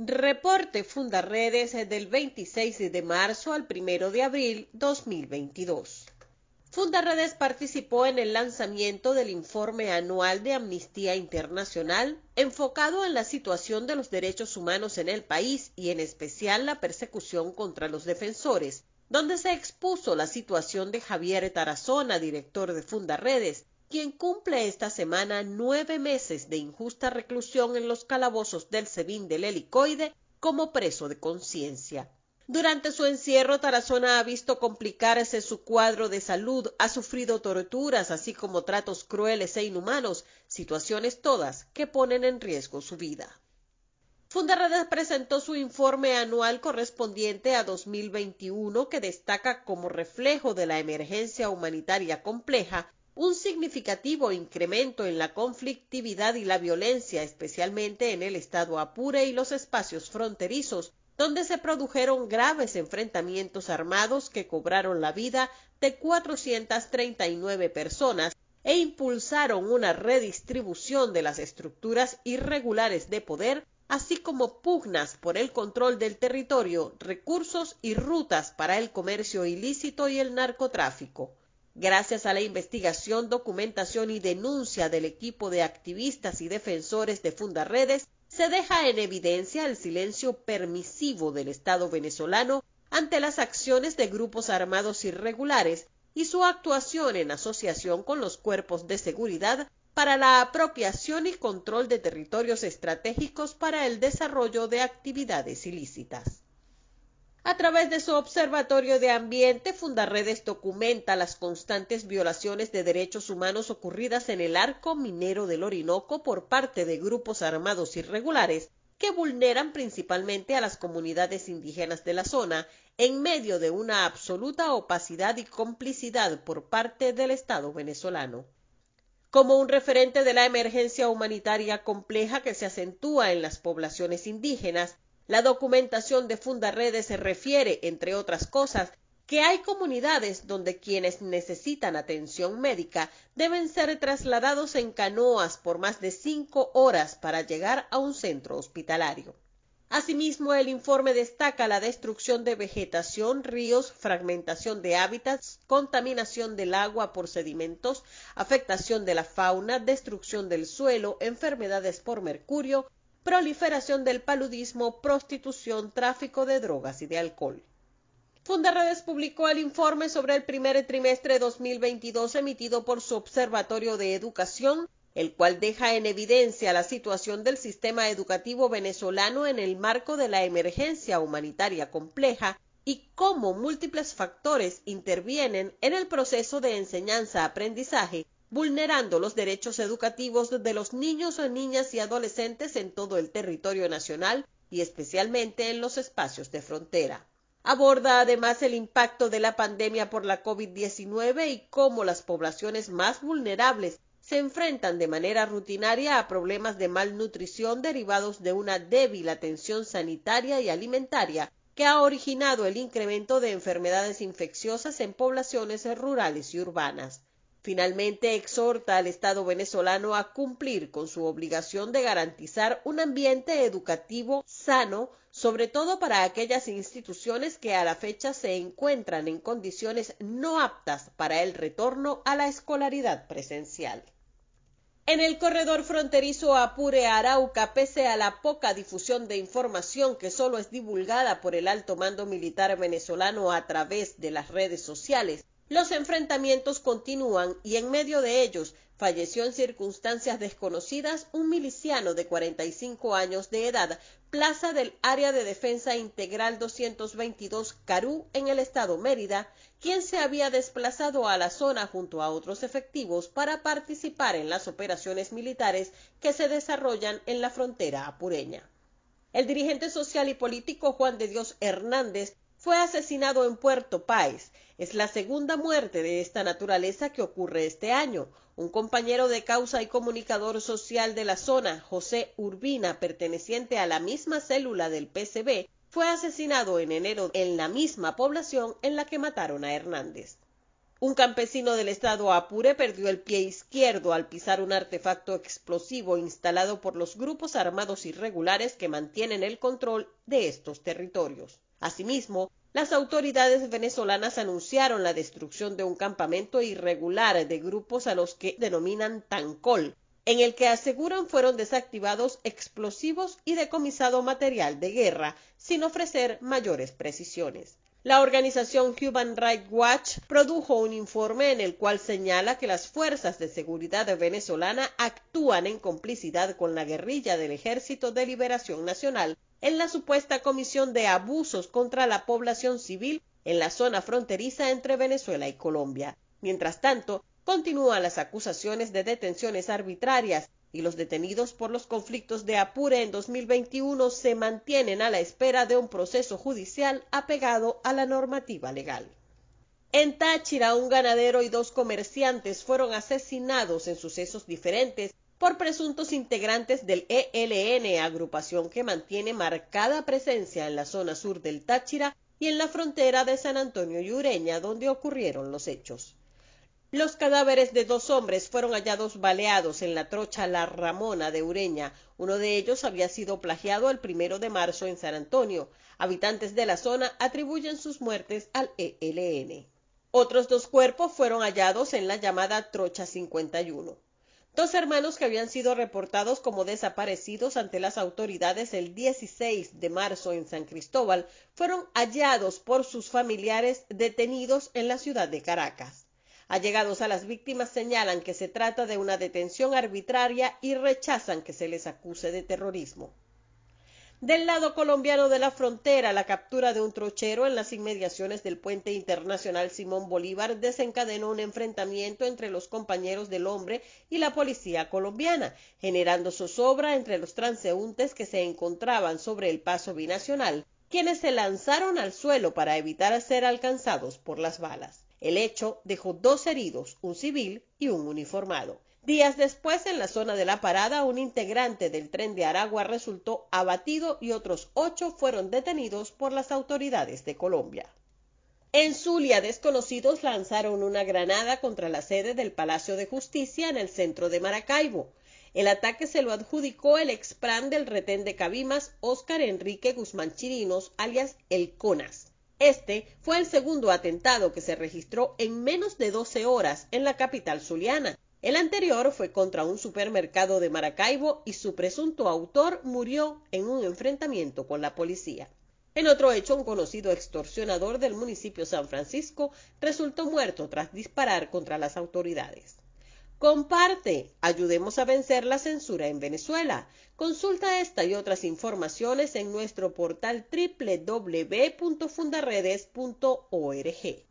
Reporte Fundarredes del 26 de marzo al 1 de abril 2022. Fundarredes participó en el lanzamiento del informe anual de Amnistía Internacional enfocado en la situación de los derechos humanos en el país y en especial la persecución contra los defensores, donde se expuso la situación de Javier Tarazona, director de Fundarredes, quien cumple esta semana nueve meses de injusta reclusión en los calabozos del SEBIN del Helicoide como preso de conciencia. Durante su encierro, Tarazona ha visto complicarse su cuadro de salud, ha sufrido torturas, así como tratos crueles e inhumanos, situaciones todas que ponen en riesgo su vida. Fundarredes presentó su informe anual correspondiente a 2021 que destaca como reflejo de la emergencia humanitaria compleja un significativo incremento en la conflictividad y la violencia, especialmente en el estado Apure y los espacios fronterizos, donde se produjeron graves enfrentamientos armados que cobraron la vida de 439 personas e impulsaron una redistribución de las estructuras irregulares de poder, así como pugnas por el control del territorio, recursos y rutas para el comercio ilícito y el narcotráfico. Gracias a la investigación, documentación y denuncia del equipo de activistas y defensores de Fundarredes, se deja en evidencia el silencio permisivo del Estado venezolano ante las acciones de grupos armados irregulares y su actuación en asociación con los cuerpos de seguridad para la apropiación y control de territorios estratégicos para el desarrollo de actividades ilícitas. A través de su Observatorio de Ambiente, Fundarredes documenta las constantes violaciones de derechos humanos ocurridas en el arco minero del Orinoco por parte de grupos armados irregulares que vulneran principalmente a las comunidades indígenas de la zona en medio de una absoluta opacidad y complicidad por parte del Estado venezolano. Como un referente de la emergencia humanitaria compleja que se acentúa en las poblaciones indígenas, la documentación de Fundarredes se refiere, entre otras cosas, que hay comunidades donde quienes necesitan atención médica deben ser trasladados en canoas por más de cinco horas para llegar a un centro hospitalario. Asimismo, el informe destaca la destrucción de vegetación, ríos, fragmentación de hábitats, contaminación del agua por sedimentos, afectación de la fauna, destrucción del suelo, enfermedades por mercurio, proliferación del paludismo, prostitución, tráfico de drogas y de alcohol. Fundarredes publicó el informe sobre el primer trimestre de 2022 emitido por su Observatorio de Educación, el cual deja en evidencia la situación del sistema educativo venezolano en el marco de la emergencia humanitaria compleja y cómo múltiples factores intervienen en el proceso de enseñanza-aprendizaje vulnerando los derechos educativos de los niños, niñas y adolescentes en todo el territorio nacional y especialmente en los espacios de frontera. Aborda además el impacto de la pandemia por la COVID-19 y cómo las poblaciones más vulnerables se enfrentan de manera rutinaria a problemas de malnutrición derivados de una débil atención sanitaria y alimentaria que ha originado el incremento de enfermedades infecciosas en poblaciones rurales y urbanas. Finalmente, exhorta al Estado venezolano a cumplir con su obligación de garantizar un ambiente educativo sano, sobre todo para aquellas instituciones que a la fecha se encuentran en condiciones no aptas para el retorno a la escolaridad presencial. En el corredor fronterizo Apure-Arauca, pese a la poca difusión de información que solo es divulgada por el alto mando militar venezolano a través de las redes sociales, los enfrentamientos continúan y en medio de ellos falleció en circunstancias desconocidas un miliciano de 45 años de edad, plaza del Área de Defensa Integral 222 Carú en el estado Mérida, quien se había desplazado a la zona junto a otros efectivos para participar en las operaciones militares que se desarrollan en la frontera apureña. El dirigente social y político Juan de Dios Hernández fue asesinado en Puerto Páez. Es la segunda muerte de esta naturaleza que ocurre este año. Un compañero de causa y comunicador social de la zona, José Urbina, perteneciente a la misma célula del PCB, fue asesinado en enero en la misma población en la que mataron a Hernández. Un campesino del estado Apure perdió el pie izquierdo al pisar un artefacto explosivo instalado por los grupos armados irregulares que mantienen el control de estos territorios. Asimismo, las autoridades venezolanas anunciaron la destrucción de un campamento irregular de grupos a los que denominan Tancol, en el que aseguran fueron desactivados explosivos y decomisado material de guerra, sin ofrecer mayores precisiones. La organización Human Rights Watch produjo un informe en el cual señala que las fuerzas de seguridad venezolana actúan en complicidad con la guerrilla del Ejército de Liberación Nacional en la supuesta comisión de abusos contra la población civil en la zona fronteriza entre Venezuela y Colombia. Mientras tanto, continúan las acusaciones de detenciones arbitrarias y los detenidos por los conflictos de Apure en 2021 se mantienen a la espera de un proceso judicial apegado a la normativa legal. En Táchira, un ganadero y dos comerciantes fueron asesinados en sucesos diferentes por presuntos integrantes del ELN, agrupación que mantiene marcada presencia en la zona sur del Táchira y en la frontera de San Antonio y Ureña, donde ocurrieron los hechos. Los cadáveres de dos hombres fueron hallados baleados en la trocha La Ramona de Ureña. Uno de ellos había sido plagiado el primero de marzo en San Antonio. Habitantes de la zona atribuyen sus muertes al ELN. Otros dos cuerpos fueron hallados en la llamada Trocha 51. Dos hermanos que habían sido reportados como desaparecidos ante las autoridades el 16 de marzo en San Cristóbal fueron hallados por sus familiares detenidos en la ciudad de Caracas. Allegados a las víctimas señalan que se trata de una detención arbitraria y rechazan que se les acuse de terrorismo. Del lado colombiano de la frontera, la captura de un trochero en las inmediaciones del puente internacional Simón Bolívar desencadenó un enfrentamiento entre los compañeros del hombre y la policía colombiana, generando zozobra entre los transeúntes que se encontraban sobre el paso binacional, quienes se lanzaron al suelo para evitar ser alcanzados por las balas. El hecho dejó dos heridos, un civil y un uniformado. Días después, en la zona de la parada, un integrante del tren de Aragua resultó abatido y otros ocho fueron detenidos por las autoridades de Colombia. En Zulia, desconocidos lanzaron una granada contra la sede del Palacio de Justicia en el centro de Maracaibo. El ataque se lo adjudicó el expran del retén de Cabimas, Óscar Enrique Guzmán Chirinos, alias El Conas. Este fue el segundo atentado que se registró en menos de 12 horas en la capital zuliana. El anterior fue contra un supermercado de Maracaibo y su presunto autor murió en un enfrentamiento con la policía. En otro hecho, un conocido extorsionador del municipio San Francisco resultó muerto tras disparar contra las autoridades. Comparte, ayudemos a vencer la censura en Venezuela. Consulta esta y otras informaciones en nuestro portal www.fundaredes.org.